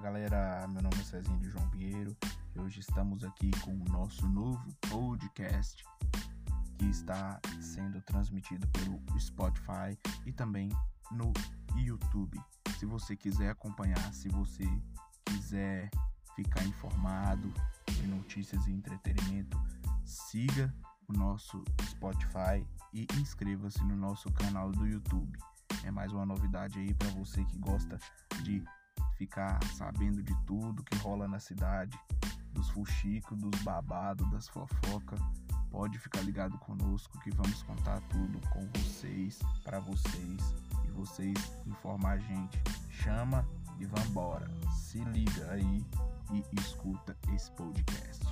galera, meu nome é Cezinho de João Pinheiro e hoje estamos aqui com o nosso novo podcast que está sendo transmitido pelo Spotify e também no YouTube. Se você quiser acompanhar, se você quiser ficar informado de notícias e entretenimento, siga o nosso Spotify e inscreva-se no nosso canal do YouTube. É mais uma novidade aí para você que gosta de ficar sabendo de tudo que rola na cidade, dos fuxicos, dos babados, das fofocas. Pode ficar ligado conosco que vamos contar tudo com vocês, para vocês e vocês informar a gente. Chama e vambora. Se liga aí e escuta esse podcast.